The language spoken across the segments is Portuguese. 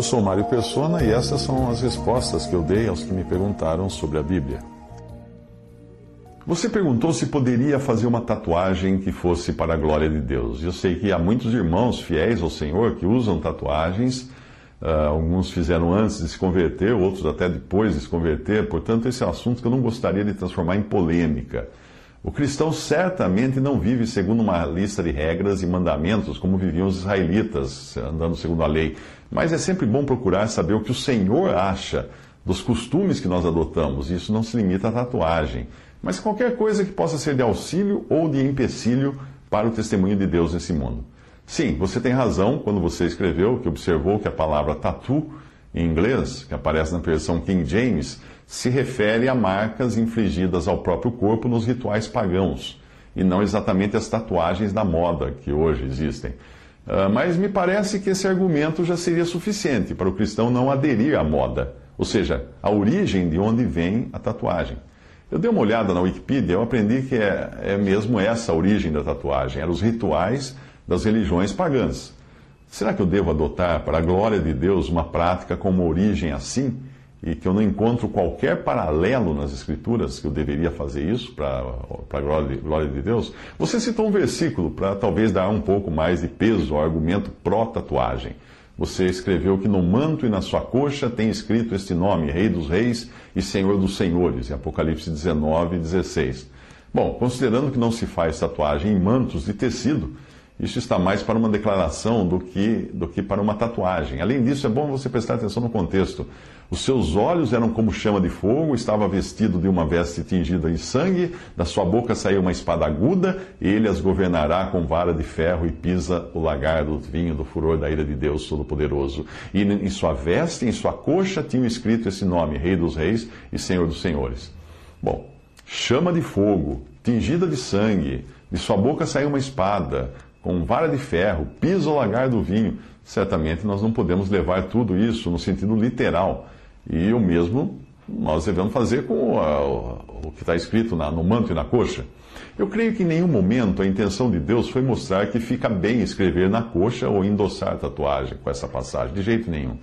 Eu sou Mário Persona e essas são as respostas que eu dei aos que me perguntaram sobre a Bíblia. Você perguntou se poderia fazer uma tatuagem que fosse para a glória de Deus. Eu sei que há muitos irmãos fiéis ao Senhor que usam tatuagens. Uh, alguns fizeram antes de se converter, outros até depois de se converter. Portanto, esse é um assunto que eu não gostaria de transformar em polêmica. O cristão certamente não vive segundo uma lista de regras e mandamentos como viviam os israelitas, andando segundo a lei. Mas é sempre bom procurar saber o que o Senhor acha dos costumes que nós adotamos. Isso não se limita à tatuagem, mas qualquer coisa que possa ser de auxílio ou de empecilho para o testemunho de Deus nesse mundo. Sim, você tem razão quando você escreveu que observou que a palavra tatu, em inglês, que aparece na versão King James, se refere a marcas infligidas ao próprio corpo nos rituais pagãos, e não exatamente as tatuagens da moda que hoje existem. Uh, mas me parece que esse argumento já seria suficiente para o cristão não aderir à moda, ou seja, a origem de onde vem a tatuagem. Eu dei uma olhada na Wikipedia e eu aprendi que é, é mesmo essa a origem da tatuagem, eram os rituais das religiões pagãs. Será que eu devo adotar, para a glória de Deus, uma prática com uma origem assim? E que eu não encontro qualquer paralelo nas Escrituras que eu deveria fazer isso para a glória, glória de Deus? Você citou um versículo para talvez dar um pouco mais de peso ao argumento pró-tatuagem. Você escreveu que no manto e na sua coxa tem escrito este nome, Rei dos Reis e Senhor dos Senhores, em Apocalipse 19, 16. Bom, considerando que não se faz tatuagem em mantos de tecido, isso está mais para uma declaração do que, do que para uma tatuagem. Além disso, é bom você prestar atenção no contexto. Os seus olhos eram como chama de fogo, estava vestido de uma veste tingida em sangue, da sua boca saiu uma espada aguda, ele as governará com vara de ferro e pisa o lagar do vinho do furor da ira de Deus Todo-Poderoso. E em sua veste, em sua coxa, tinham escrito esse nome, Rei dos Reis e Senhor dos Senhores. Bom, chama de fogo, tingida de sangue, de sua boca saiu uma espada, com vara de ferro, pisa o lagar do vinho. Certamente nós não podemos levar tudo isso no sentido literal. E o mesmo nós devemos fazer com o, o que está escrito na, no manto e na coxa. Eu creio que em nenhum momento a intenção de Deus foi mostrar que fica bem escrever na coxa ou endossar tatuagem com essa passagem, de jeito nenhum.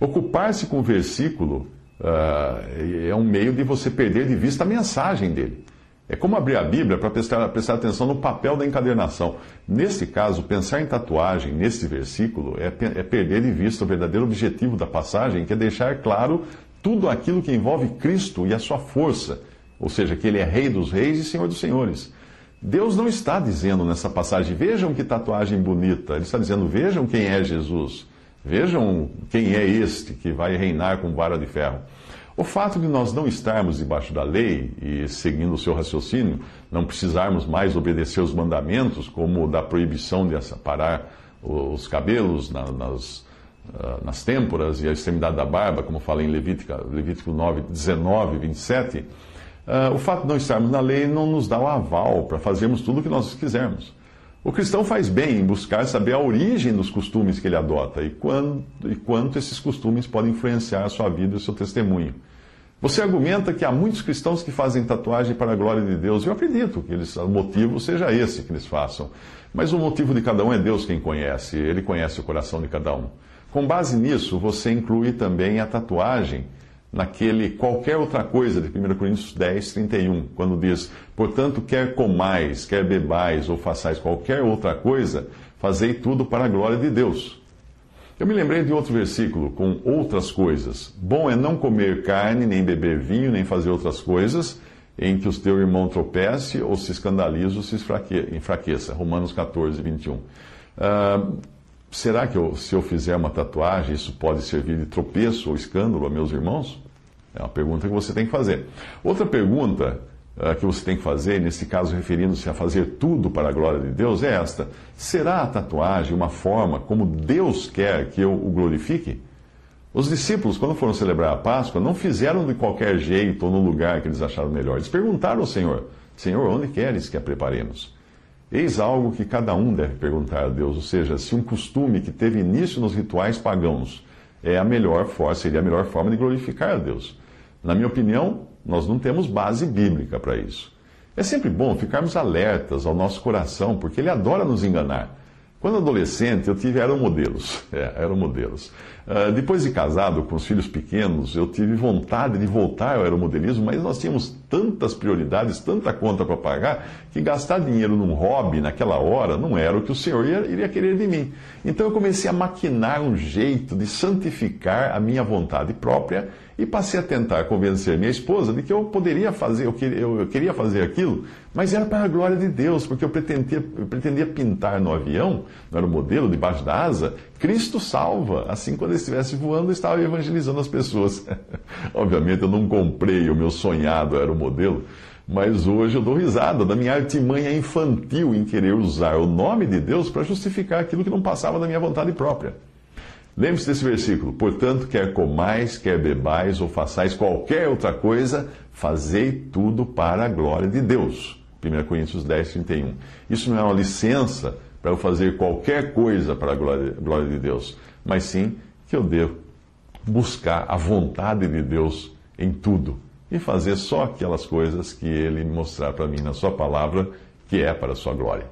Ocupar-se com o versículo uh, é um meio de você perder de vista a mensagem dele. É como abrir a Bíblia para prestar, prestar, atenção no papel da encadernação. Nesse caso, pensar em tatuagem, nesse versículo, é, é perder de vista o verdadeiro objetivo da passagem, que é deixar claro tudo aquilo que envolve Cristo e a sua força, ou seja, que Ele é Rei dos Reis e Senhor dos Senhores. Deus não está dizendo nessa passagem, vejam que tatuagem bonita. Ele está dizendo, vejam quem é Jesus. Vejam quem é este que vai reinar com vara de ferro. O fato de nós não estarmos debaixo da lei e seguindo o seu raciocínio, não precisarmos mais obedecer os mandamentos, como da proibição de aparar os cabelos nas, ah, nas têmporas e a extremidade da barba, como fala em Levítico, Levítico 9, 19, 27, o fato de não estarmos na lei não nos dá o aval para fazermos tudo o que nós quisermos. O cristão faz bem em buscar saber a origem dos costumes que ele adota e, quando, e quanto esses costumes podem influenciar a sua vida e o seu testemunho. Você argumenta que há muitos cristãos que fazem tatuagem para a glória de Deus. Eu acredito que eles, o motivo seja esse que eles façam. Mas o motivo de cada um é Deus quem conhece. Ele conhece o coração de cada um. Com base nisso, você inclui também a tatuagem naquele qualquer outra coisa de 1 Coríntios 10, 31, quando diz: Portanto, quer comais, quer bebais ou façais qualquer outra coisa, fazei tudo para a glória de Deus. Eu me lembrei de outro versículo com outras coisas. Bom é não comer carne, nem beber vinho, nem fazer outras coisas em que o teu irmão tropece ou se escandalize ou se enfraqueça. Romanos 14, 21. Uh, será que eu, se eu fizer uma tatuagem, isso pode servir de tropeço ou escândalo a meus irmãos? É uma pergunta que você tem que fazer. Outra pergunta uh, que você tem que fazer, nesse caso referindo-se a fazer tudo para a glória de Deus, é esta: será a tatuagem uma forma como Deus quer que eu o glorifique? Os discípulos, quando foram celebrar a Páscoa, não fizeram de qualquer jeito ou no lugar que eles acharam melhor. Eles perguntaram ao Senhor: Senhor, onde queres que a preparemos? Eis algo que cada um deve perguntar a Deus, ou seja, se um costume que teve início nos rituais pagãos é a melhor forma, seria a melhor forma de glorificar a Deus. Na minha opinião, nós não temos base bíblica para isso. É sempre bom ficarmos alertas ao nosso coração, porque ele adora nos enganar. Quando adolescente, eu tive aeromodelos. É, aeromodelos. Uh, depois de casado, com os filhos pequenos, eu tive vontade de voltar ao aeromodelismo, mas nós tínhamos tantas prioridades, tanta conta para pagar, que gastar dinheiro num hobby naquela hora não era o que o Senhor ia, iria querer de mim. Então eu comecei a maquinar um jeito de santificar a minha vontade própria e passei a tentar convencer minha esposa de que eu poderia fazer, eu queria, eu queria fazer aquilo, mas era para a glória de Deus, porque eu pretendia, eu pretendia pintar no avião, no aeromodelo, debaixo da asa, Cristo salva. Assim, quando ele estivesse voando, eu estava evangelizando as pessoas. Obviamente, eu não comprei o meu sonhado aeromodelo, mas hoje eu dou risada da minha artimanha infantil em querer usar o nome de Deus para justificar aquilo que não passava da minha vontade própria. Lembre-se desse versículo. Portanto, quer comais, quer bebais ou façais qualquer outra coisa, fazei tudo para a glória de Deus. 1 Coríntios 10, 31. Isso não é uma licença para eu fazer qualquer coisa para a glória de Deus, mas sim que eu devo buscar a vontade de Deus em tudo e fazer só aquelas coisas que Ele mostrar para mim na Sua palavra que é para a Sua glória.